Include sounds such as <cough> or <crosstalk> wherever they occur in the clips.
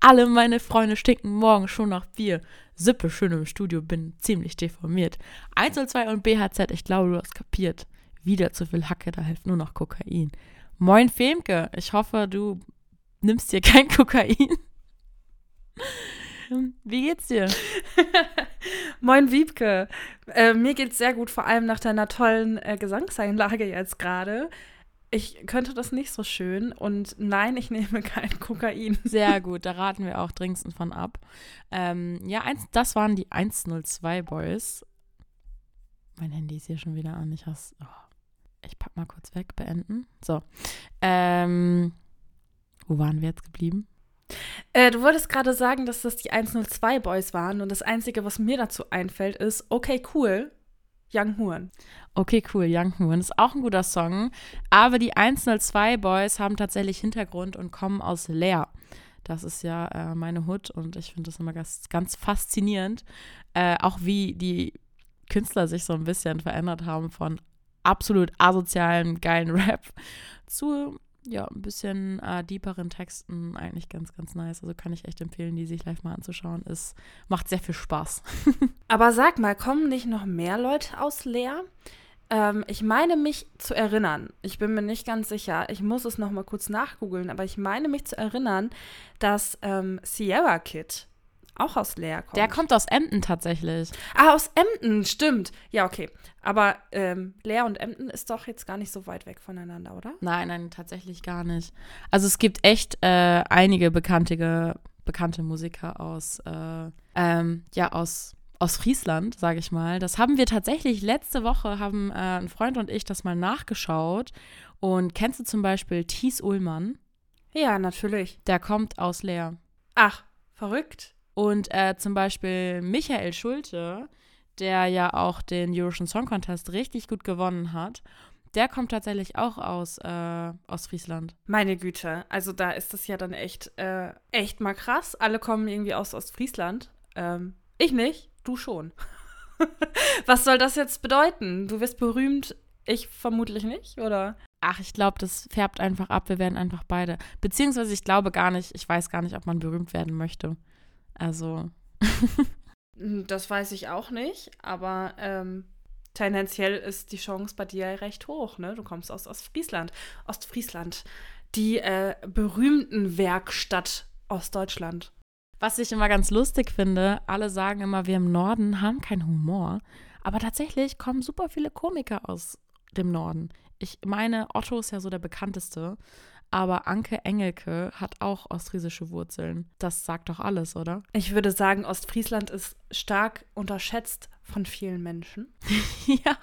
Alle meine Freunde stinken morgen schon nach Bier. Sippe schön im Studio, bin ziemlich deformiert. 102 und BHZ, ich glaube, du hast kapiert. Wieder zu viel Hacke, da hilft nur noch Kokain. Moin Femke, ich hoffe, du nimmst dir kein <laughs> Kokain. Wie geht's dir? <laughs> Moin Wiebke, äh, mir geht's sehr gut, vor allem nach deiner tollen äh, Gesangseinlage jetzt gerade. Ich könnte das nicht so schön und nein, ich <laughs> nehme kein Kokain. Sehr gut, da raten wir auch dringendst von ab. Ähm, ja, eins, das waren die 102 Boys. Mein Handy ist hier schon wieder an. Ich hasse. Oh. Ich pack mal kurz weg, beenden. So. Ähm, wo waren wir jetzt geblieben? Äh, du wolltest gerade sagen, dass das die 102 Boys waren und das Einzige, was mir dazu einfällt, ist, okay, cool, Young Huren. Okay, cool. Young Moon ist auch ein guter Song. Aber die 102 Boys haben tatsächlich Hintergrund und kommen aus Leer. Das ist ja äh, meine Hut und ich finde das immer ganz, ganz faszinierend. Äh, auch wie die Künstler sich so ein bisschen verändert haben von absolut asozialen, geilen Rap zu ja, ein bisschen äh, deeperen Texten. Eigentlich ganz, ganz nice. Also kann ich echt empfehlen, die sich live mal anzuschauen. Es macht sehr viel Spaß. <laughs> Aber sag mal, kommen nicht noch mehr Leute aus Leer? Ähm, ich meine mich zu erinnern, ich bin mir nicht ganz sicher, ich muss es noch mal kurz nachgoogeln, aber ich meine mich zu erinnern, dass ähm, Sierra Kid auch aus Leer kommt. Der kommt aus Emden tatsächlich. Ah, aus Emden, stimmt. Ja, okay. Aber ähm, Leer und Emden ist doch jetzt gar nicht so weit weg voneinander, oder? Nein, nein, tatsächlich gar nicht. Also es gibt echt äh, einige bekannte, bekannte Musiker aus, äh, ähm, ja, aus, aus Friesland, sage ich mal. Das haben wir tatsächlich letzte Woche, haben äh, ein Freund und ich das mal nachgeschaut. Und kennst du zum Beispiel Thies Ullmann? Ja, natürlich. Der kommt aus Leer. Ach, verrückt. Und äh, zum Beispiel Michael Schulte, der ja auch den Eurovision Song Contest richtig gut gewonnen hat, der kommt tatsächlich auch aus, äh, aus Friesland. Meine Güte, also da ist das ja dann echt, äh, echt mal krass. Alle kommen irgendwie aus Ostfriesland. Ähm, ich nicht, du schon. <laughs> Was soll das jetzt bedeuten? Du wirst berühmt, ich vermutlich nicht, oder? Ach, ich glaube, das färbt einfach ab. Wir werden einfach beide. Beziehungsweise ich glaube gar nicht, ich weiß gar nicht, ob man berühmt werden möchte. Also. Hm, Das weiß ich auch nicht, aber ähm, tendenziell ist die Chance bei dir recht hoch, ne? Du kommst aus Ostfriesland. Ostfriesland, die äh, berühmten Werkstatt Ostdeutschland. Was ich immer ganz lustig finde, alle sagen immer, wir im Norden haben keinen Humor. Aber tatsächlich kommen super viele Komiker aus dem Norden. Ich meine, Otto ist ja so der bekannteste. Aber Anke Engelke hat auch ostfriesische Wurzeln. Das sagt doch alles, oder? Ich würde sagen, Ostfriesland ist stark unterschätzt von vielen Menschen. <laughs> ja,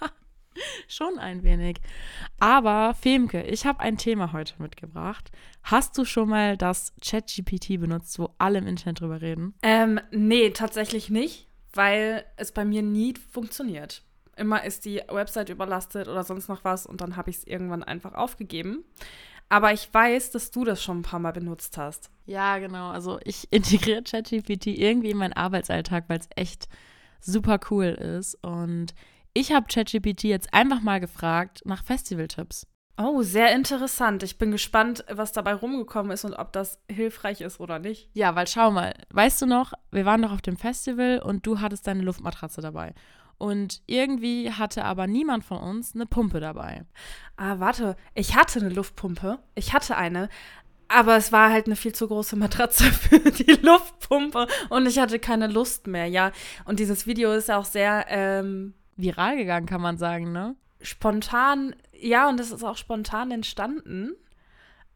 schon ein wenig. Aber Femke, ich habe ein Thema heute mitgebracht. Hast du schon mal das ChatGPT benutzt, wo alle im Internet drüber reden? Ähm, nee, tatsächlich nicht, weil es bei mir nie funktioniert. Immer ist die Website überlastet oder sonst noch was und dann habe ich es irgendwann einfach aufgegeben. Aber ich weiß, dass du das schon ein paar Mal benutzt hast. Ja, genau. Also ich <laughs> integriere ChatGPT irgendwie in meinen Arbeitsalltag, weil es echt super cool ist. Und ich habe ChatGPT jetzt einfach mal gefragt nach Festivaltipps. Oh, sehr interessant. Ich bin gespannt, was dabei rumgekommen ist und ob das hilfreich ist oder nicht. Ja, weil schau mal, weißt du noch, wir waren doch auf dem Festival und du hattest deine Luftmatratze dabei. Und irgendwie hatte aber niemand von uns eine Pumpe dabei. Ah, warte, ich hatte eine Luftpumpe. Ich hatte eine. Aber es war halt eine viel zu große Matratze <laughs> für die Luftpumpe und ich hatte keine Lust mehr, ja. Und dieses Video ist auch sehr ähm, Viral gegangen, kann man sagen, ne? spontan, ja, und es ist auch spontan entstanden.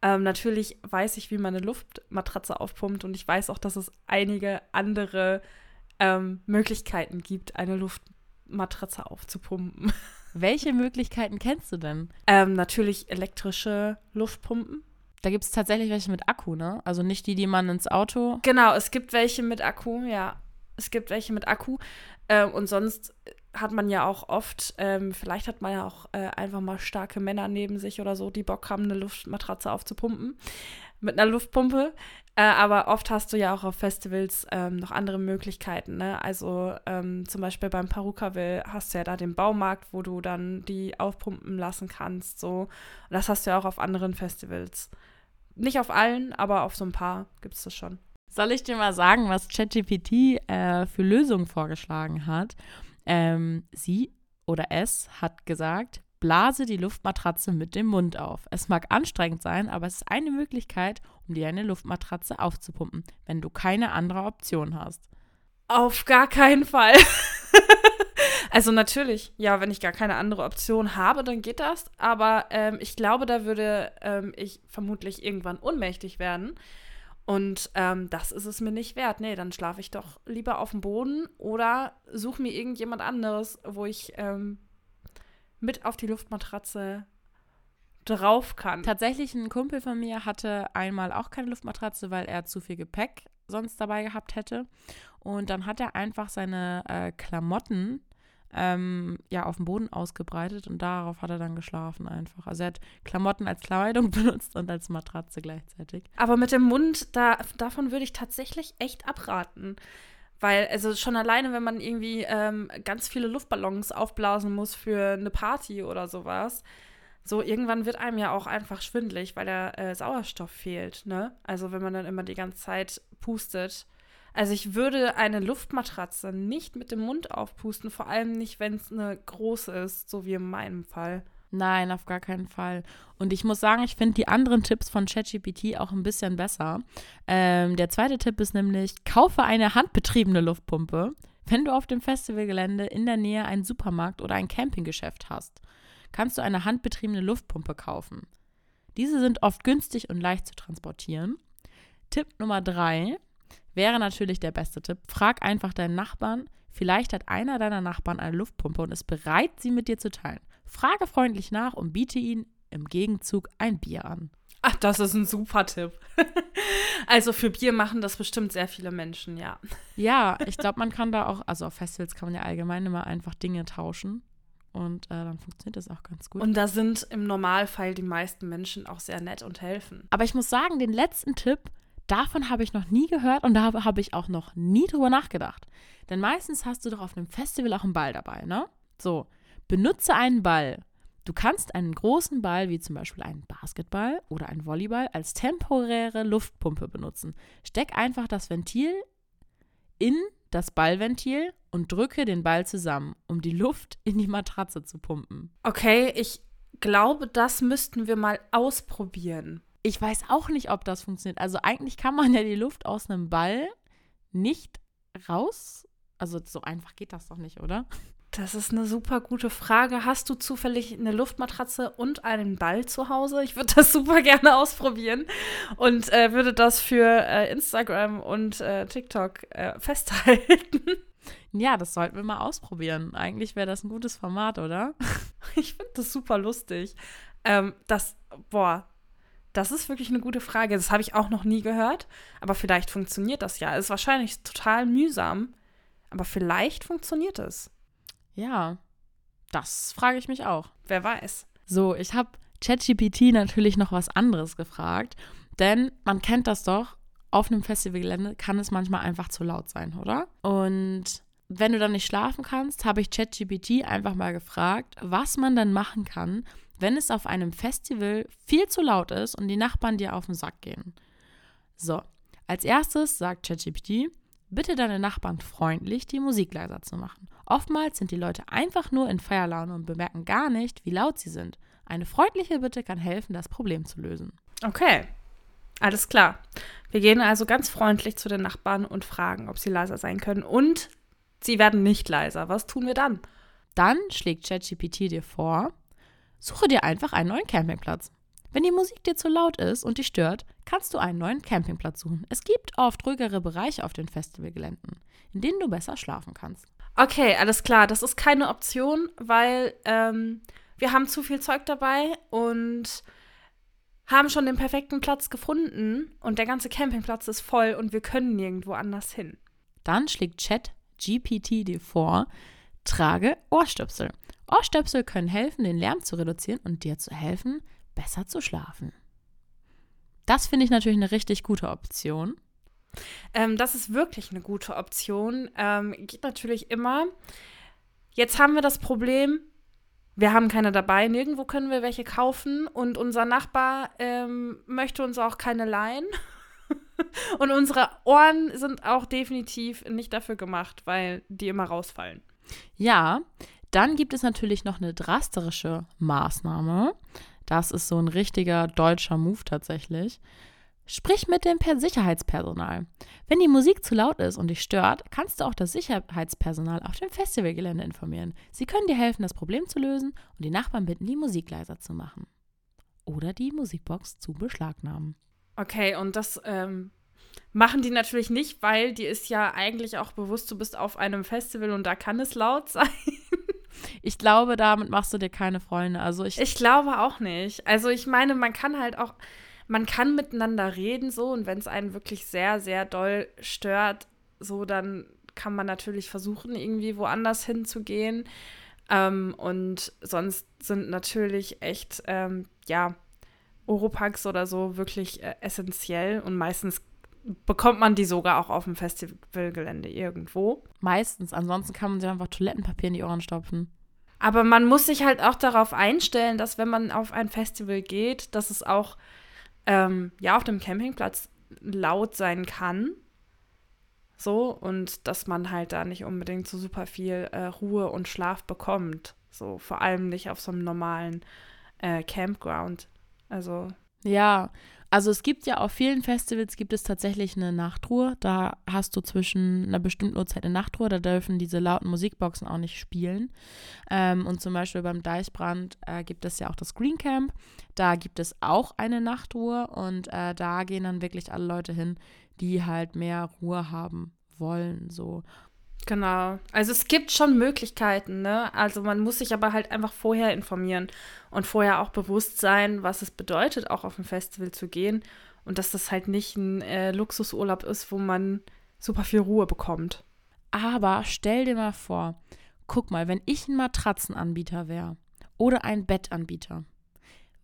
Ähm, natürlich weiß ich, wie man eine Luftmatratze aufpumpt und ich weiß auch, dass es einige andere ähm, Möglichkeiten gibt, eine Luftmatratze aufzupumpen. Welche Möglichkeiten kennst du denn? Ähm, natürlich elektrische Luftpumpen. Da gibt es tatsächlich welche mit Akku, ne? Also nicht die, die man ins Auto. Genau, es gibt welche mit Akku, ja. Es gibt welche mit Akku. Äh, und sonst hat man ja auch oft, ähm, vielleicht hat man ja auch äh, einfach mal starke Männer neben sich oder so, die Bock haben, eine Luftmatratze aufzupumpen. Mit einer Luftpumpe. Äh, aber oft hast du ja auch auf Festivals ähm, noch andere Möglichkeiten. Ne? Also ähm, zum Beispiel beim Perukaville hast du ja da den Baumarkt, wo du dann die aufpumpen lassen kannst. So. Und das hast du ja auch auf anderen Festivals. Nicht auf allen, aber auf so ein paar gibt es das schon. Soll ich dir mal sagen, was ChatGPT äh, für Lösungen vorgeschlagen hat? Ähm, sie oder es hat gesagt, blase die Luftmatratze mit dem Mund auf. Es mag anstrengend sein, aber es ist eine Möglichkeit, um dir eine Luftmatratze aufzupumpen, wenn du keine andere Option hast. Auf gar keinen Fall. <laughs> also natürlich, ja, wenn ich gar keine andere Option habe, dann geht das. Aber ähm, ich glaube, da würde ähm, ich vermutlich irgendwann ohnmächtig werden. Und ähm, das ist es mir nicht wert. Nee, dann schlafe ich doch lieber auf dem Boden oder suche mir irgendjemand anderes, wo ich ähm, mit auf die Luftmatratze drauf kann. Tatsächlich, ein Kumpel von mir hatte einmal auch keine Luftmatratze, weil er zu viel Gepäck sonst dabei gehabt hätte. Und dann hat er einfach seine äh, Klamotten ähm, ja auf dem Boden ausgebreitet und darauf hat er dann geschlafen einfach. Also er hat Klamotten als Kleidung <laughs> benutzt und als Matratze gleichzeitig. Aber mit dem Mund, da, davon würde ich tatsächlich echt abraten. Weil, also schon alleine, wenn man irgendwie ähm, ganz viele Luftballons aufblasen muss für eine Party oder sowas, so irgendwann wird einem ja auch einfach schwindlig, weil der äh, Sauerstoff fehlt, ne? Also wenn man dann immer die ganze Zeit pustet. Also ich würde eine Luftmatratze nicht mit dem Mund aufpusten, vor allem nicht, wenn es eine große ist, so wie in meinem Fall. Nein, auf gar keinen Fall. Und ich muss sagen, ich finde die anderen Tipps von ChatGPT auch ein bisschen besser. Ähm, der zweite Tipp ist nämlich, kaufe eine handbetriebene Luftpumpe, wenn du auf dem Festivalgelände in der Nähe einen Supermarkt oder ein Campinggeschäft hast. Kannst du eine handbetriebene Luftpumpe kaufen. Diese sind oft günstig und leicht zu transportieren. Tipp Nummer drei wäre natürlich der beste Tipp. Frag einfach deinen Nachbarn. Vielleicht hat einer deiner Nachbarn eine Luftpumpe und ist bereit, sie mit dir zu teilen. Frage freundlich nach und biete ihnen im Gegenzug ein Bier an. Ach, das ist ein super Tipp. <laughs> also für Bier machen das bestimmt sehr viele Menschen, ja. Ja, ich glaube, man kann da auch, also auf Festivals kann man ja allgemein immer einfach Dinge tauschen. Und äh, dann funktioniert das auch ganz gut. Und da sind im Normalfall die meisten Menschen auch sehr nett und helfen. Aber ich muss sagen, den letzten Tipp, davon habe ich noch nie gehört und da habe ich auch noch nie drüber nachgedacht. Denn meistens hast du doch auf einem Festival auch einen Ball dabei, ne? So, Benutze einen Ball. Du kannst einen großen Ball, wie zum Beispiel einen Basketball oder einen Volleyball, als temporäre Luftpumpe benutzen. Steck einfach das Ventil in das Ballventil und drücke den Ball zusammen, um die Luft in die Matratze zu pumpen. Okay, ich glaube, das müssten wir mal ausprobieren. Ich weiß auch nicht, ob das funktioniert. Also eigentlich kann man ja die Luft aus einem Ball nicht raus. Also so einfach geht das doch nicht, oder? Das ist eine super gute Frage. Hast du zufällig eine Luftmatratze und einen Ball zu Hause? Ich würde das <laughs> super gerne ausprobieren und äh, würde das für äh, Instagram und äh, TikTok äh, <laughs> festhalten. Ja, das sollten wir mal ausprobieren. Eigentlich wäre das ein gutes Format, oder? <laughs> Ich finde das super lustig. Ähm, das, boah, das ist wirklich eine gute Frage. Das habe ich auch noch nie gehört, aber vielleicht funktioniert das ja. Ist wahrscheinlich total mühsam, aber vielleicht funktioniert es. Ja, das frage ich mich auch. Wer weiß. So, ich habe ChatGPT natürlich noch was anderes gefragt, denn man kennt das doch. Auf einem Festivalgelände kann es manchmal einfach zu laut sein, oder? Und wenn du dann nicht schlafen kannst, habe ich ChatGPT einfach mal gefragt, was man dann machen kann, wenn es auf einem Festival viel zu laut ist und die Nachbarn dir auf den Sack gehen. So, als erstes sagt ChatGPT, bitte deine Nachbarn freundlich, die Musik leiser zu machen. Oftmals sind die Leute einfach nur in Feierlaune und bemerken gar nicht, wie laut sie sind. Eine freundliche Bitte kann helfen, das Problem zu lösen. Okay, alles klar. Wir gehen also ganz freundlich zu den Nachbarn und fragen, ob sie leiser sein können. Und sie werden nicht leiser. Was tun wir dann? Dann schlägt ChatGPT dir vor, suche dir einfach einen neuen Campingplatz. Wenn die Musik dir zu laut ist und dich stört, kannst du einen neuen Campingplatz suchen. Es gibt oft ruhigere Bereiche auf den Festivalgeländen, in denen du besser schlafen kannst. Okay, alles klar. Das ist keine Option, weil ähm, wir haben zu viel Zeug dabei und haben schon den perfekten Platz gefunden und der ganze Campingplatz ist voll und wir können nirgendwo anders hin. Dann schlägt Chat GPT dir vor, trage Ohrstöpsel. Ohrstöpsel können helfen, den Lärm zu reduzieren und dir zu helfen, besser zu schlafen. Das finde ich natürlich eine richtig gute Option. Ähm, das ist wirklich eine gute Option. Ähm, geht natürlich immer. Jetzt haben wir das Problem, wir haben keine dabei, nirgendwo können wir welche kaufen und unser Nachbar ähm, möchte uns auch keine leihen. <laughs> und unsere Ohren sind auch definitiv nicht dafür gemacht, weil die immer rausfallen. Ja, dann gibt es natürlich noch eine drastische Maßnahme. Das ist so ein richtiger deutscher Move tatsächlich. Sprich mit dem Sicherheitspersonal. Wenn die Musik zu laut ist und dich stört, kannst du auch das Sicherheitspersonal auf dem Festivalgelände informieren. Sie können dir helfen, das Problem zu lösen und die Nachbarn bitten, die Musik leiser zu machen. Oder die Musikbox zu beschlagnahmen. Okay, und das ähm, machen die natürlich nicht, weil die ist ja eigentlich auch bewusst, du bist auf einem Festival und da kann es laut sein. <laughs> Ich glaube, damit machst du dir keine Freunde. Also ich, ich glaube auch nicht. Also ich meine, man kann halt auch man kann miteinander reden so und wenn es einen wirklich sehr, sehr doll stört, so dann kann man natürlich versuchen, irgendwie woanders hinzugehen. Ähm, und sonst sind natürlich echt, ähm, ja, Oropax oder so wirklich äh, essentiell und meistens bekommt man die sogar auch auf dem Festivalgelände irgendwo. Meistens, ansonsten kann man sich einfach Toilettenpapier in die Ohren stopfen. Aber man muss sich halt auch darauf einstellen, dass wenn man auf ein Festival geht, dass es auch ähm, ja auf dem Campingplatz laut sein kann. So, und dass man halt da nicht unbedingt so super viel äh, Ruhe und Schlaf bekommt. So, vor allem nicht auf so einem normalen äh, Campground. Also. Ja, also es gibt ja auf vielen Festivals gibt es tatsächlich eine Nachtruhe. Da hast du zwischen einer bestimmten Uhrzeit eine Nachtruhe. Da dürfen diese lauten Musikboxen auch nicht spielen. Ähm, und zum Beispiel beim Deichbrand äh, gibt es ja auch das Green Camp. Da gibt es auch eine Nachtruhe und äh, da gehen dann wirklich alle Leute hin, die halt mehr Ruhe haben wollen. So. Genau. Also es gibt schon Möglichkeiten, ne? Also man muss sich aber halt einfach vorher informieren und vorher auch bewusst sein, was es bedeutet, auch auf ein Festival zu gehen und dass das halt nicht ein äh, Luxusurlaub ist, wo man super viel Ruhe bekommt. Aber stell dir mal vor, guck mal, wenn ich ein Matratzenanbieter wäre oder ein Bettanbieter,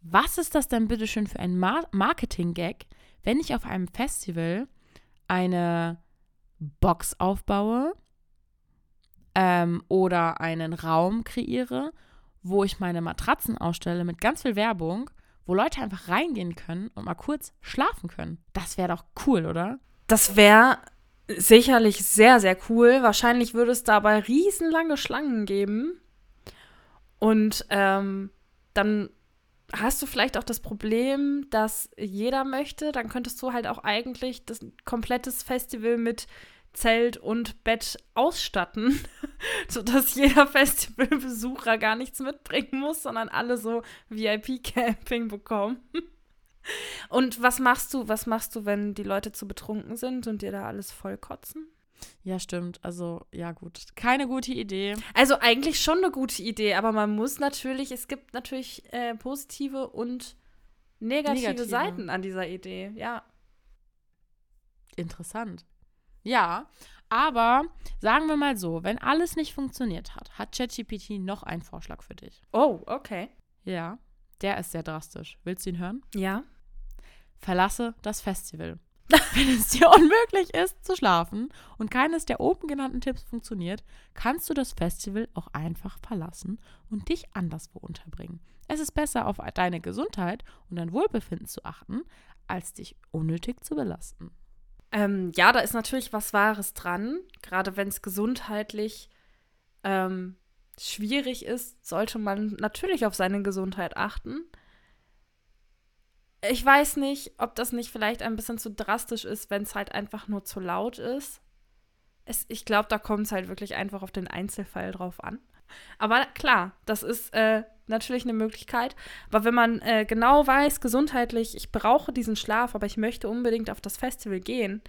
was ist das denn bitte schön für ein Mar Marketing-Gag, wenn ich auf einem Festival eine Box aufbaue, ähm, oder einen Raum kreiere, wo ich meine Matratzen ausstelle mit ganz viel Werbung, wo Leute einfach reingehen können und mal kurz schlafen können. Das wäre doch cool, oder? Das wäre sicherlich sehr, sehr cool. Wahrscheinlich würde es dabei riesenlange Schlangen geben. Und ähm, dann hast du vielleicht auch das Problem, dass jeder möchte. Dann könntest du halt auch eigentlich das komplettes Festival mit Zelt und Bett ausstatten, <laughs> sodass jeder Festivalbesucher gar nichts mitbringen muss, sondern alle so VIP-Camping bekommen. <laughs> Und was machst du, was machst du, wenn die Leute zu betrunken sind und dir da alles vollkotzen? Ja, stimmt. Also, ja, gut. Keine gute Idee. Also, eigentlich schon eine gute Idee, aber man muss natürlich, es gibt natürlich äh, positive und negative, negative Seiten an dieser Idee, ja. Interessant. Ja, aber sagen wir mal so, wenn alles nicht funktioniert hat, hat ChatGPT noch einen Vorschlag für dich. Oh, okay. Ja, der ist sehr drastisch. Willst du ihn hören? Ja. Verlasse das Festival. <laughs> Wenn es dir unmöglich ist zu schlafen und keines der oben genannten Tipps funktioniert, kannst du das Festival auch einfach verlassen und dich anderswo unterbringen. Es ist besser, auf deine Gesundheit und dein Wohlbefinden zu achten, als dich unnötig zu belasten. Ähm, ja, da ist natürlich was Wahres dran. Gerade wenn es gesundheitlich ähm, schwierig ist, sollte man natürlich auf seine Gesundheit achten. Ich weiß nicht, ob das nicht vielleicht ein bisschen zu drastisch ist, wenn es halt einfach nur zu laut ist. Es, ich glaube, da kommt es halt wirklich einfach auf den Einzelfall drauf an. Aber klar, das ist äh, natürlich eine Möglichkeit. Aber wenn man äh, genau weiß, gesundheitlich, ich brauche diesen Schlaf, aber ich möchte unbedingt auf das Festival gehen,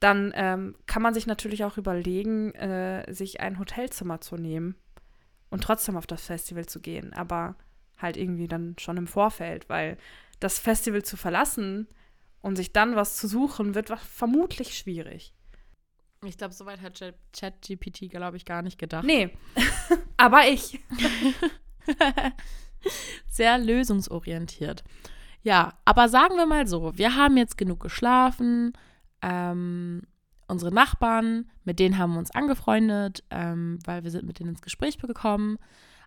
dann ähm, kann man sich natürlich auch überlegen, äh, sich ein Hotelzimmer zu nehmen und trotzdem auf das Festival zu gehen. Aber halt irgendwie dann schon im Vorfeld, weil das Festival zu verlassen und sich dann was zu suchen, wird vermutlich schwierig. Ich glaube, soweit hat ChatGPT, glaube ich, gar nicht gedacht. Nee, <laughs> aber ich. <laughs> Sehr lösungsorientiert. Ja, aber sagen wir mal so, wir haben jetzt genug geschlafen. Ähm, unsere Nachbarn, mit denen haben wir uns angefreundet, ähm, weil wir sind mit denen ins Gespräch gekommen.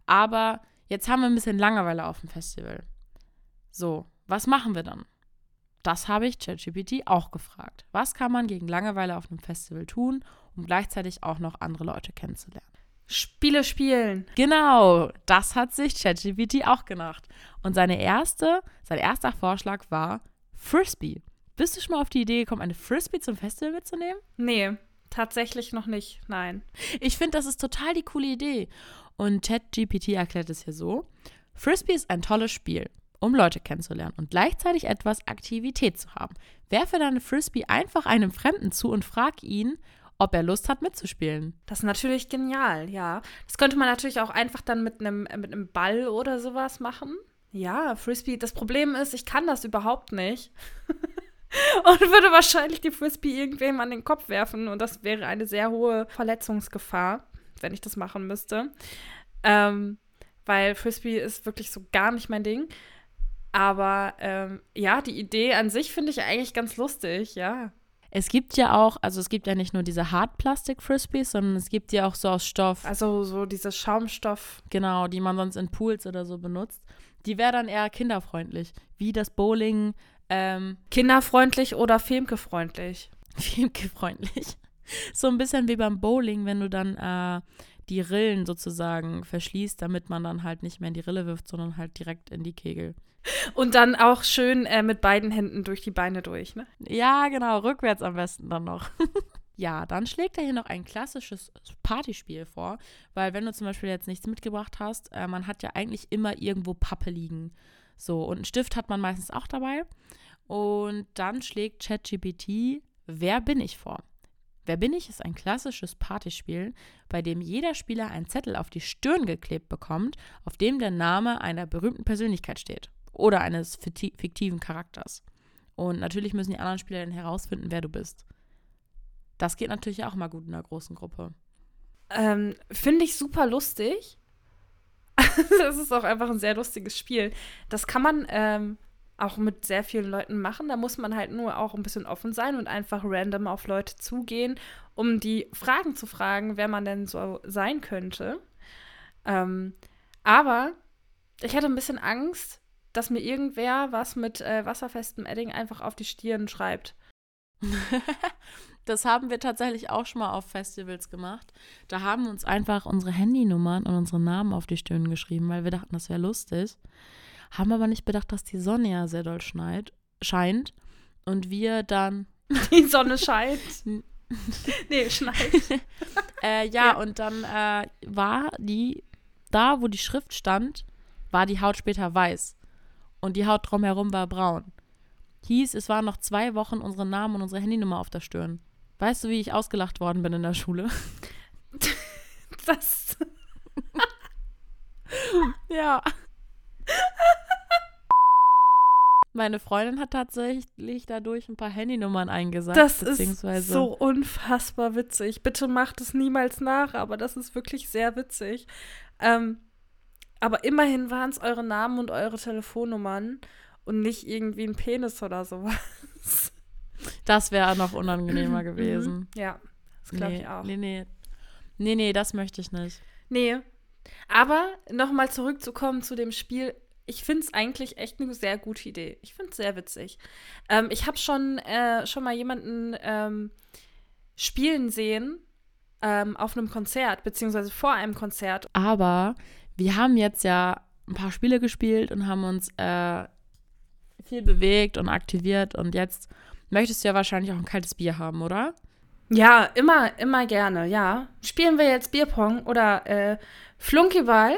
Aber jetzt haben wir ein bisschen Langeweile auf dem Festival. So, was machen wir dann? Das habe ich ChatGPT auch gefragt. Was kann man gegen Langeweile auf einem Festival tun, um gleichzeitig auch noch andere Leute kennenzulernen? Spiele spielen. Genau, das hat sich ChatGPT auch gedacht. Und seine erste, sein erster Vorschlag war Frisbee. Bist du schon mal auf die Idee gekommen, eine Frisbee zum Festival mitzunehmen? Nee, tatsächlich noch nicht. Nein. Ich finde, das ist total die coole Idee. Und ChatGPT erklärt es hier so: Frisbee ist ein tolles Spiel um Leute kennenzulernen und gleichzeitig etwas Aktivität zu haben. Werfe deine Frisbee einfach einem Fremden zu und frag ihn, ob er Lust hat mitzuspielen. Das ist natürlich genial, ja. Das könnte man natürlich auch einfach dann mit einem mit einem Ball oder sowas machen. Ja, Frisbee. Das Problem ist, ich kann das überhaupt nicht. <laughs> und würde wahrscheinlich die Frisbee irgendwem an den Kopf werfen und das wäre eine sehr hohe Verletzungsgefahr, wenn ich das machen müsste. Ähm, weil Frisbee ist wirklich so gar nicht mein Ding. Aber ähm, ja, die Idee an sich finde ich eigentlich ganz lustig, ja. Es gibt ja auch, also es gibt ja nicht nur diese Hartplastik-Frisbees, sondern es gibt ja auch so aus Stoff. Also so dieses Schaumstoff. Genau, die man sonst in Pools oder so benutzt. Die wäre dann eher kinderfreundlich, wie das Bowling. Ähm, kinderfreundlich oder Femke-freundlich? <laughs> Femke-freundlich. So ein bisschen wie beim Bowling, wenn du dann äh, die Rillen sozusagen verschließt, damit man dann halt nicht mehr in die Rille wirft, sondern halt direkt in die Kegel. Und dann auch schön äh, mit beiden Händen durch die Beine durch, ne? Ja, genau, rückwärts am besten dann noch. <laughs> ja, dann schlägt er hier noch ein klassisches Partyspiel vor, weil wenn du zum Beispiel jetzt nichts mitgebracht hast, äh, man hat ja eigentlich immer irgendwo Pappe liegen. So, und einen Stift hat man meistens auch dabei. Und dann schlägt ChatGPT Wer bin ich vor? Wer bin ich ist ein klassisches Partyspiel, bei dem jeder Spieler einen Zettel auf die Stirn geklebt bekommt, auf dem der Name einer berühmten Persönlichkeit steht oder eines fiktiven Charakters. Und natürlich müssen die anderen Spieler dann herausfinden, wer du bist. Das geht natürlich auch mal gut in einer großen Gruppe. Ähm, Finde ich super lustig. <laughs> das ist auch einfach ein sehr lustiges Spiel. Das kann man ähm, auch mit sehr vielen Leuten machen. Da muss man halt nur auch ein bisschen offen sein und einfach random auf Leute zugehen, um die Fragen zu fragen, wer man denn so sein könnte. Ähm, aber ich hatte ein bisschen Angst, dass mir irgendwer was mit äh, wasserfestem Edding einfach auf die Stirn schreibt. <laughs> das haben wir tatsächlich auch schon mal auf Festivals gemacht. Da haben uns einfach unsere Handynummern und unsere Namen auf die Stirn geschrieben, weil wir dachten, das wäre lustig. Haben aber nicht bedacht, dass die Sonne ja sehr doll schneit, scheint. Und wir dann. <laughs> Die Sonne scheint. <laughs> nee, schneit. äh, ja, ja, und dann äh, war die, da wo die Schrift stand, war die Haut später weiß und die Haut drumherum war braun. Hieß, es waren noch zwei Wochen unsere Namen und unsere Handynummer auf der Stirn. Weißt du, wie ich ausgelacht worden bin in der Schule? <laughs> Das. ja. Meine Freundin hat tatsächlich dadurch ein paar Handynummern eingesagt. Das ist so unfassbar witzig. Bitte macht es niemals nach, aber das ist wirklich sehr witzig. Ähm, aber immerhin waren es eure Namen und eure Telefonnummern und nicht irgendwie ein Penis oder sowas. Das wäre noch unangenehmer gewesen. Mhm. Ja, das glaube nee, ich auch. Nee, nee. Nee, nee, das möchte ich nicht. Nee. Aber nochmal zurückzukommen zu dem Spiel. Ich finde es eigentlich echt eine sehr gute Idee. Ich finde es sehr witzig. Ähm, ich habe schon, äh, schon mal jemanden ähm, spielen sehen ähm, auf einem Konzert, beziehungsweise vor einem Konzert. Aber wir haben jetzt ja ein paar Spiele gespielt und haben uns äh, viel bewegt und aktiviert und jetzt möchtest du ja wahrscheinlich auch ein kaltes Bier haben, oder? Ja, immer, immer gerne, ja. Spielen wir jetzt Bierpong oder äh, Flunkyball?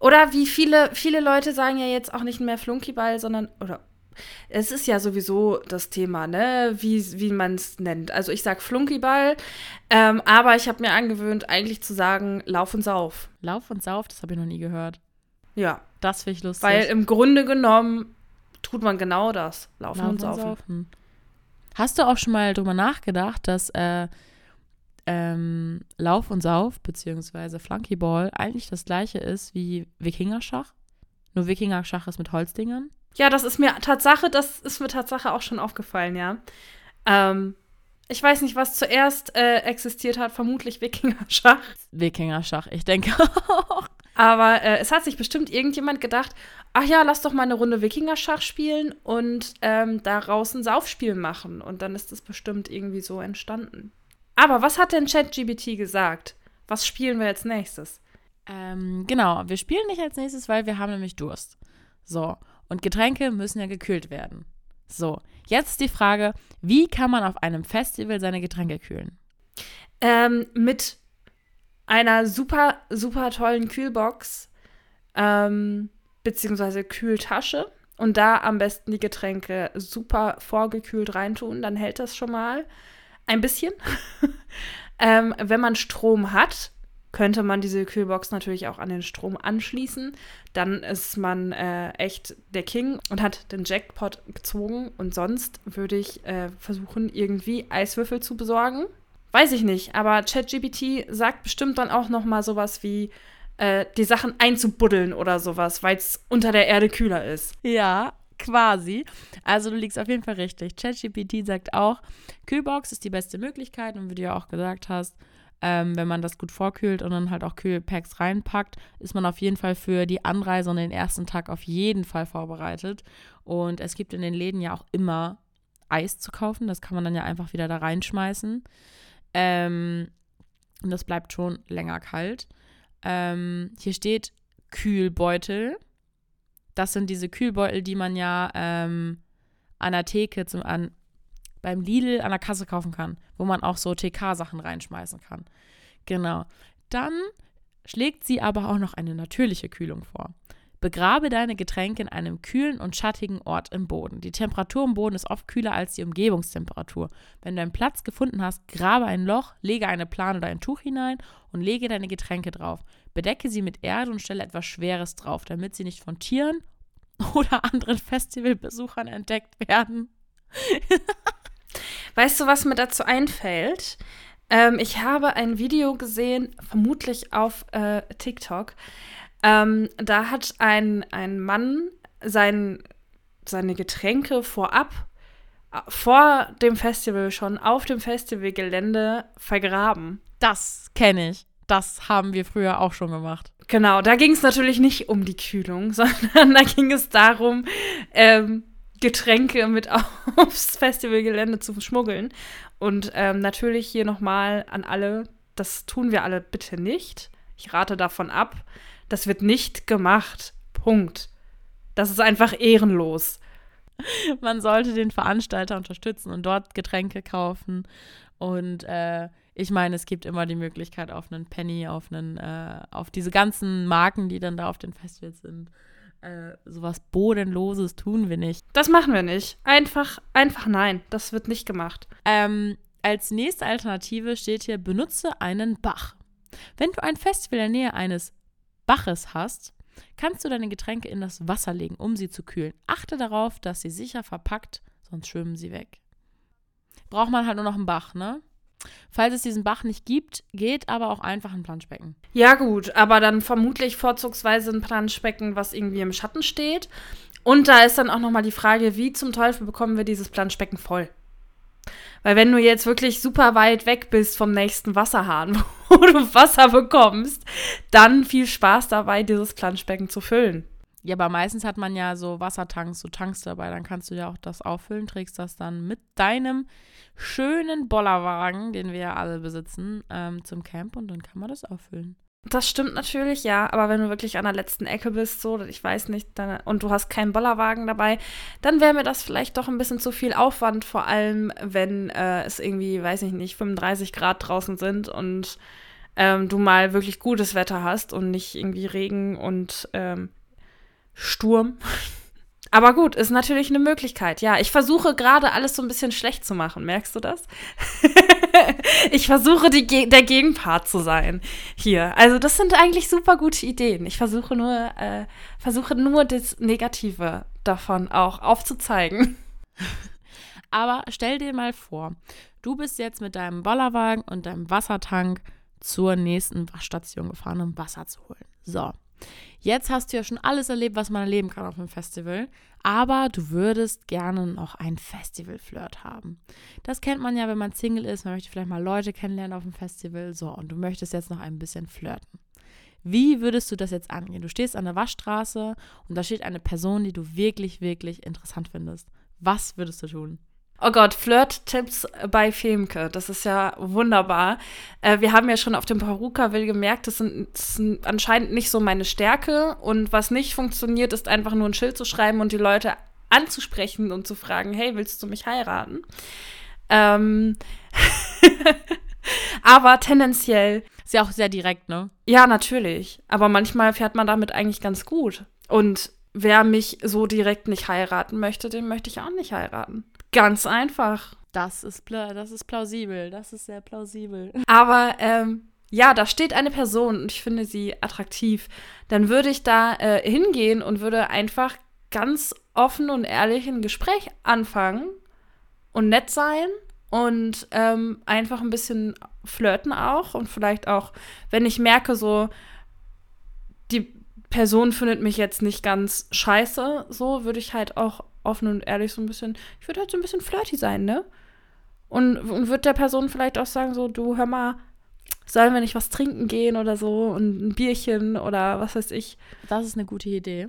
Oder wie viele, viele Leute sagen ja jetzt auch nicht mehr Flunkyball, sondern, oder es ist ja sowieso das Thema, ne, wie, wie man es nennt. Also ich sag Flunkyball, ähm, aber ich habe mir angewöhnt, eigentlich zu sagen, Lauf und Sauf. Lauf und Sauf, das habe ich noch nie gehört. Ja. Das finde ich lustig. Weil im Grunde genommen tut man genau das. Laufen, Laufen und saufen. saufen. Hast du auch schon mal drüber nachgedacht, dass äh, ähm, Lauf und Sauf beziehungsweise Flunkyball eigentlich das gleiche ist wie Wikingerschach? Nur Wikingerschach ist mit Holzdingern? Ja, das ist mir Tatsache, das ist mir Tatsache auch schon aufgefallen, ja. Ähm, ich weiß nicht, was zuerst äh, existiert hat, vermutlich Wikingerschach. Wikingerschach, ich denke <laughs> auch. Aber äh, es hat sich bestimmt irgendjemand gedacht, ach ja, lass doch mal eine Runde Wikingerschach spielen und ähm, daraus ein Saufspiel machen. Und dann ist es bestimmt irgendwie so entstanden. Aber was hat denn ChatGBT gesagt? Was spielen wir als nächstes? Ähm, genau, wir spielen nicht als nächstes, weil wir haben nämlich Durst. So, und Getränke müssen ja gekühlt werden. So, jetzt die Frage, wie kann man auf einem Festival seine Getränke kühlen? Ähm, mit einer super, super tollen Kühlbox, ähm, beziehungsweise Kühltasche. Und da am besten die Getränke super vorgekühlt reintun, dann hält das schon mal ein bisschen. <laughs> ähm, wenn man Strom hat, könnte man diese Kühlbox natürlich auch an den Strom anschließen. Dann ist man äh, echt der King und hat den Jackpot gezogen. Und sonst würde ich äh, versuchen, irgendwie Eiswürfel zu besorgen. Weiß ich nicht, aber ChatGPT sagt bestimmt dann auch noch mal sowas wie äh, die Sachen einzubuddeln oder sowas, weil es unter der Erde kühler ist. Ja, quasi. Also du liegst auf jeden Fall richtig. ChatGPT sagt auch, Kühlbox ist die beste Möglichkeit und wie du ja auch gesagt hast, ähm, wenn man das gut vorkühlt und dann halt auch Kühlpacks reinpackt, ist man auf jeden Fall für die Anreise und den ersten Tag auf jeden Fall vorbereitet. Und es gibt in den Läden ja auch immer Eis zu kaufen. Das kann man dann ja einfach wieder da reinschmeißen. Ähm, und das bleibt schon länger kalt. Ähm, hier steht Kühlbeutel. Das sind diese Kühlbeutel, die man ja ähm, an der Theke zum, an, beim Lidl an der Kasse kaufen kann, wo man auch so TK-Sachen reinschmeißen kann. Genau. Dann schlägt sie aber auch noch eine natürliche Kühlung vor. Begrabe deine Getränke in einem kühlen und schattigen Ort im Boden. Die Temperatur im Boden ist oft kühler als die Umgebungstemperatur. Wenn du einen Platz gefunden hast, grabe ein Loch, lege eine Plane oder ein Tuch hinein und lege deine Getränke drauf. Bedecke sie mit Erde und stelle etwas Schweres drauf, damit sie nicht von Tieren <laughs> oder anderen Festivalbesuchern entdeckt werden. <laughs> Weißt du, was mir dazu einfällt? Ähm, ich habe ein Video gesehen, vermutlich auf äh, TikTok. Ähm, da hat ein, ein Mann sein, seine Getränke vorab, äh, vor dem Festival schon, auf dem Festivalgelände vergraben. Das kenne ich. Das haben wir früher auch schon gemacht. Genau, da ging es natürlich nicht um die Kühlung, <laughs> sondern da ging es darum, ähm, Getränke mit <laughs> aufs Festivalgelände zu schmuggeln. Und ähm, natürlich hier nochmal an alle, das tun wir alle bitte nicht. Ich rate davon ab. Das wird nicht gemacht. Punkt. Das ist einfach ehrenlos. <laughs> Man sollte den Veranstalter unterstützen und dort Getränke kaufen. Und äh, ich meine, es gibt immer die Möglichkeit auf einen Penny, auf einen, äh, auf diese ganzen Marken, die dann da auf den Festivals sind äh, sowas Bodenloses tun wir nicht. Das machen wir nicht. Einfach, einfach nein. Das wird nicht gemacht. Ähm, als nächste Alternative steht hier, benutze einen Bach. Wenn du ein Festival in der Nähe eines Baches hast, kannst du deine Getränke in das Wasser legen, um sie zu kühlen. Achte darauf, dass sie sicher verpackt, sonst schwimmen sie weg. Braucht man halt nur noch einen Bach, ne? Falls es diesen Bach nicht gibt, geht aber auch einfach ein Planschbecken. Ja, gut, aber dann vermutlich vorzugsweise ein Planschbecken, was irgendwie im Schatten steht. Und da ist dann auch nochmal die Frage, wie zum Teufel bekommen wir dieses Planschbecken voll? Weil wenn du jetzt wirklich super weit weg bist vom nächsten Wasserhahn, <laughs> wo du Wasser bekommst, dann viel Spaß dabei, dieses Planschbecken zu füllen. Ja, aber meistens hat man ja so Wassertanks, so Tanks dabei, dann kannst du ja auch das auffüllen, trägst das dann mit deinem schönen Bollerwagen, den wir ja alle besitzen, ähm, zum Camp und dann kann man das auffüllen. Das stimmt natürlich, ja, aber wenn du wirklich an der letzten Ecke bist, so, ich weiß nicht, dann, und du hast keinen Bollerwagen dabei, dann wäre mir das vielleicht doch ein bisschen zu viel Aufwand, vor allem wenn äh, es irgendwie, weiß ich nicht, 35 Grad draußen sind und ähm, du mal wirklich gutes Wetter hast und nicht irgendwie Regen und ähm, Sturm. <laughs> Aber gut, ist natürlich eine Möglichkeit. Ja, ich versuche gerade alles so ein bisschen schlecht zu machen. Merkst du das? <laughs> ich versuche die, der Gegenpart zu sein hier. Also das sind eigentlich super gute Ideen. Ich versuche nur, äh, versuche nur das Negative davon auch aufzuzeigen. <laughs> Aber stell dir mal vor, du bist jetzt mit deinem Bollerwagen und deinem Wassertank zur nächsten Waschstation gefahren, um Wasser zu holen. So, Jetzt hast du ja schon alles erlebt, was man erleben kann auf einem Festival, aber du würdest gerne noch ein Festival-Flirt haben. Das kennt man ja, wenn man Single ist, man möchte vielleicht mal Leute kennenlernen auf dem Festival, so, und du möchtest jetzt noch ein bisschen flirten. Wie würdest du das jetzt angehen? Du stehst an der Waschstraße und da steht eine Person, die du wirklich, wirklich interessant findest. Was würdest du tun? Oh Gott, Flirt-Tipps bei Femke. Das ist ja wunderbar. Äh, wir haben ja schon auf dem Perukaville gemerkt, das, sind, das sind anscheinend nicht so meine Stärke. Und was nicht funktioniert, ist einfach nur ein Schild zu schreiben und die Leute anzusprechen und zu fragen, hey, willst du mich heiraten? Ähm <laughs> Aber tendenziell. Ist ja auch sehr direkt, ne? Ja, natürlich. Aber manchmal fährt man damit eigentlich ganz gut. Und wer mich so direkt nicht heiraten möchte, den möchte ich auch nicht heiraten. Ganz einfach. Das ist, das ist plausibel. Das ist sehr plausibel. <laughs> Aber ähm, ja, da steht eine Person und ich finde sie attraktiv. Dann würde ich da äh, hingehen und würde einfach ganz offen und ehrlich ein Gespräch anfangen und nett sein und ähm, einfach ein bisschen flirten auch und vielleicht auch, wenn ich merke, so die Person findet mich jetzt nicht ganz scheiße, so würde ich halt auch offen und ehrlich so ein bisschen, ich würde halt so ein bisschen flirty sein, ne? Und, und würde der Person vielleicht auch sagen, so, du hör mal, sollen wir nicht was trinken gehen oder so und ein Bierchen oder was weiß ich. Das ist eine gute Idee.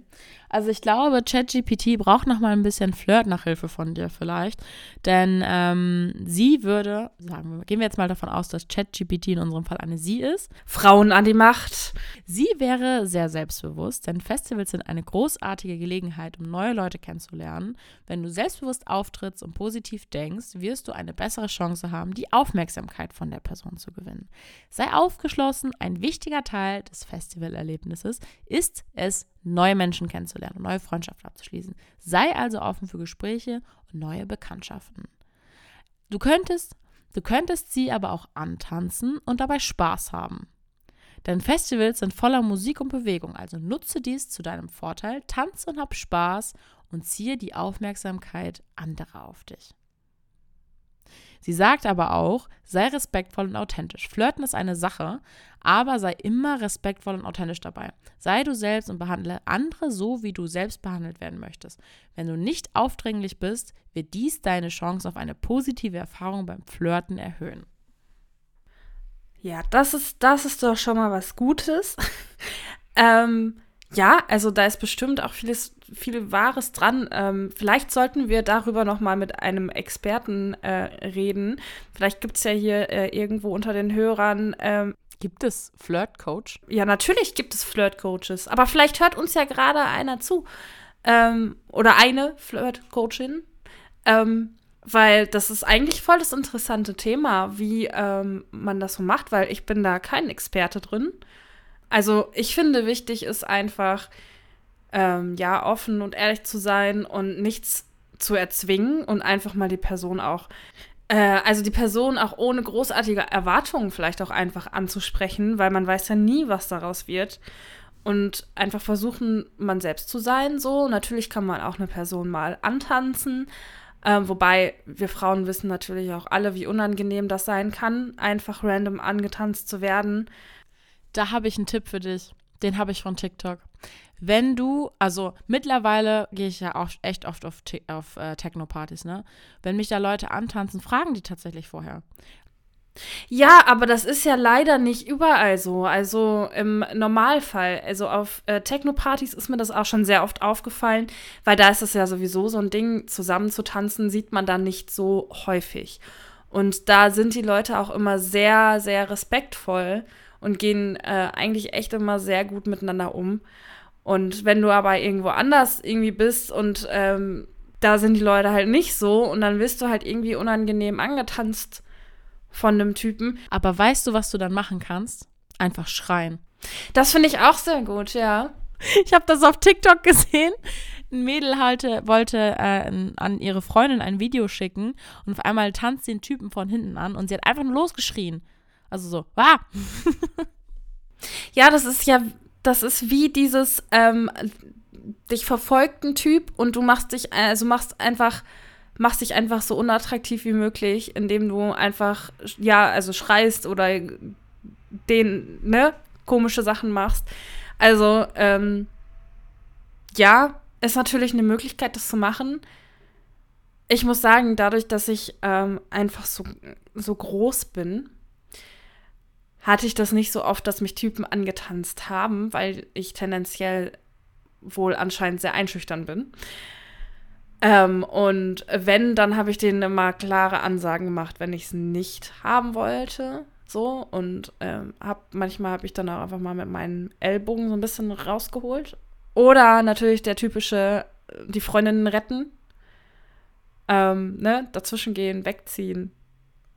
Also ich glaube, ChatGPT braucht noch mal ein bisschen Flirt-Nachhilfe von dir vielleicht, denn ähm, sie würde, sagen wir, gehen wir jetzt mal davon aus, dass ChatGPT in unserem Fall eine sie ist. Frauen an die Macht. Sie wäre sehr selbstbewusst, denn Festivals sind eine großartige Gelegenheit, um neue Leute kennenzulernen. Wenn du selbstbewusst auftrittst und positiv denkst, wirst du eine bessere Chance haben, die Aufmerksamkeit von der Person zu gewinnen. Sei aufgeschlossen, ein wichtiger Teil des Festivalerlebnisses ist es, neue Menschen kennenzulernen neue Freundschaften abzuschließen. Sei also offen für Gespräche und neue Bekanntschaften. Du könntest, du könntest sie aber auch antanzen und dabei Spaß haben. Denn Festivals sind voller Musik und Bewegung, also nutze dies zu deinem Vorteil, tanze und hab Spaß und ziehe die Aufmerksamkeit anderer auf dich. Sie sagt aber auch, sei respektvoll und authentisch. Flirten ist eine Sache, aber sei immer respektvoll und authentisch dabei. Sei du selbst und behandle andere so, wie du selbst behandelt werden möchtest. Wenn du nicht aufdringlich bist, wird dies deine Chance auf eine positive Erfahrung beim Flirten erhöhen. Ja, das ist, das ist doch schon mal was Gutes. <laughs> ähm, ja, also da ist bestimmt auch vieles, viel Wahres dran. Ähm, vielleicht sollten wir darüber noch mal mit einem Experten äh, reden. Vielleicht gibt es ja hier äh, irgendwo unter den Hörern. Ähm, gibt es Flirt-Coach? Ja, natürlich gibt es Flirt-Coaches. Aber vielleicht hört uns ja gerade einer zu. Ähm, oder eine Flirt-Coachin. Ähm, weil das ist eigentlich voll das interessante Thema, wie ähm, man das so macht, weil ich bin da kein Experte drin. Also ich finde, wichtig ist einfach, ähm, ja, offen und ehrlich zu sein und nichts zu erzwingen und einfach mal die Person auch, äh, also die Person auch ohne großartige Erwartungen vielleicht auch einfach anzusprechen, weil man weiß ja nie, was daraus wird. Und einfach versuchen, man selbst zu sein, so. Natürlich kann man auch eine Person mal antanzen, äh, wobei wir Frauen wissen natürlich auch alle, wie unangenehm das sein kann, einfach random angetanzt zu werden. Da habe ich einen Tipp für dich. Den habe ich von TikTok. Wenn du, also mittlerweile gehe ich ja auch echt oft auf, auf äh, Techno-Partys, ne? Wenn mich da Leute antanzen, fragen die tatsächlich vorher. Ja, aber das ist ja leider nicht überall so. Also im Normalfall, also auf äh, Techno-Partys ist mir das auch schon sehr oft aufgefallen, weil da ist es ja sowieso so ein Ding, zusammen zu tanzen, sieht man dann nicht so häufig. Und da sind die Leute auch immer sehr, sehr respektvoll und gehen äh, eigentlich echt immer sehr gut miteinander um. Und wenn du aber irgendwo anders irgendwie bist und ähm, da sind die Leute halt nicht so und dann wirst du halt irgendwie unangenehm angetanzt von einem Typen. Aber weißt du, was du dann machen kannst? Einfach schreien. Das finde ich auch sehr gut, ja. Ich habe das auf TikTok gesehen. ein Mädel halte, wollte äh, an ihre Freundin ein Video schicken und auf einmal tanzt den Typen von hinten an und sie hat einfach nur losgeschrien. Also so, ah! ja, das ist ja, das ist wie dieses ähm, dich verfolgten Typ und du machst dich, also machst einfach, machst dich einfach so unattraktiv wie möglich, indem du einfach, ja, also schreist oder den, ne, komische Sachen machst. Also, ähm, ja, ist natürlich eine Möglichkeit, das zu machen. Ich muss sagen, dadurch, dass ich ähm, einfach so, so groß bin, hatte ich das nicht so oft, dass mich Typen angetanzt haben, weil ich tendenziell wohl anscheinend sehr einschüchtern bin. Ähm, und wenn, dann habe ich denen immer klare Ansagen gemacht, wenn ich es nicht haben wollte. So, und ähm, hab, manchmal habe ich dann auch einfach mal mit meinen Ellbogen so ein bisschen rausgeholt. Oder natürlich der typische, äh, die Freundinnen retten. Ähm, ne, dazwischen gehen, wegziehen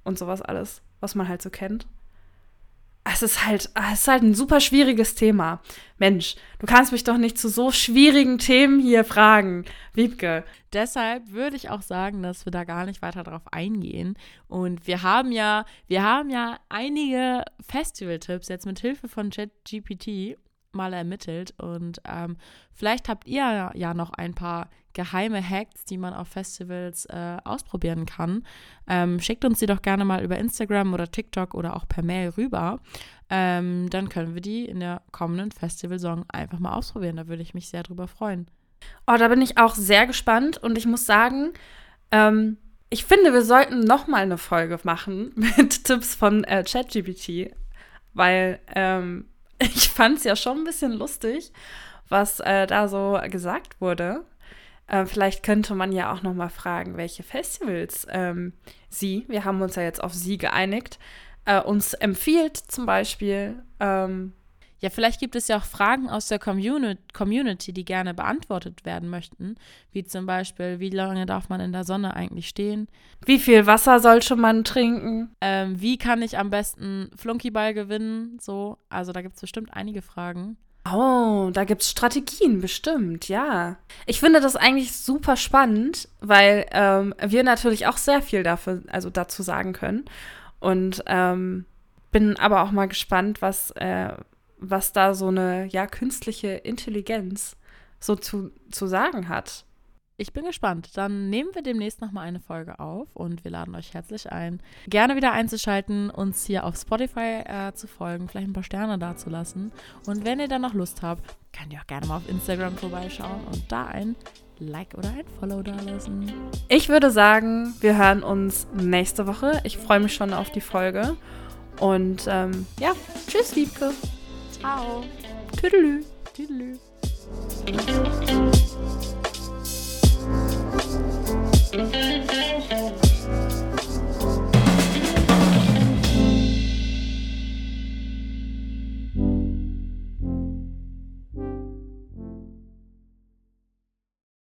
und sowas alles, was man halt so kennt es ist halt, es ist halt ein super schwieriges Thema. Mensch, du kannst mich doch nicht zu so schwierigen Themen hier fragen, Wiebke. Deshalb würde ich auch sagen, dass wir da gar nicht weiter drauf eingehen. Und wir haben ja, wir haben ja einige Festival-Tipps jetzt mit Hilfe von ChatGPT mal ermittelt. Und ähm, vielleicht habt ihr ja noch ein paar geheime Hacks, die man auf Festivals äh, ausprobieren kann. Ähm, schickt uns die doch gerne mal über Instagram oder TikTok oder auch per Mail rüber. Ähm, dann können wir die in der kommenden Festivalsaison einfach mal ausprobieren. Da würde ich mich sehr drüber freuen. Oh, da bin ich auch sehr gespannt und ich muss sagen, ähm, ich finde, wir sollten noch mal eine Folge machen <laughs> mit Tipps von äh, ChatGPT, weil ähm, <laughs> ich fand es ja schon ein bisschen lustig, was äh, da so gesagt wurde. Äh, vielleicht könnte man ja auch noch mal fragen, welche Festivals ähm, sie, wir haben uns ja jetzt auf sie geeinigt, äh, uns empfiehlt zum Beispiel. Ähm, ja, vielleicht gibt es ja auch Fragen aus der Community, die gerne beantwortet werden möchten. Wie zum Beispiel, wie lange darf man in der Sonne eigentlich stehen? Wie viel Wasser sollte man trinken? Ähm, wie kann ich am besten Flunkyball gewinnen? So, also da gibt es bestimmt einige Fragen. Oh, da gibt es Strategien, bestimmt, ja. Ich finde das eigentlich super spannend, weil ähm, wir natürlich auch sehr viel dafür, also dazu sagen können. Und ähm, bin aber auch mal gespannt, was, äh, was da so eine ja, künstliche Intelligenz so zu, zu sagen hat. Ich bin gespannt. Dann nehmen wir demnächst nochmal eine Folge auf und wir laden euch herzlich ein, gerne wieder einzuschalten, uns hier auf Spotify äh, zu folgen, vielleicht ein paar Sterne dazulassen. Und wenn ihr dann noch Lust habt, könnt ihr auch gerne mal auf Instagram vorbeischauen und da ein Like oder ein Follow dalassen. Ich würde sagen, wir hören uns nächste Woche. Ich freue mich schon auf die Folge. Und ähm, ja, tschüss, Liebke. Ciao. Tüdelü. Tüdelü.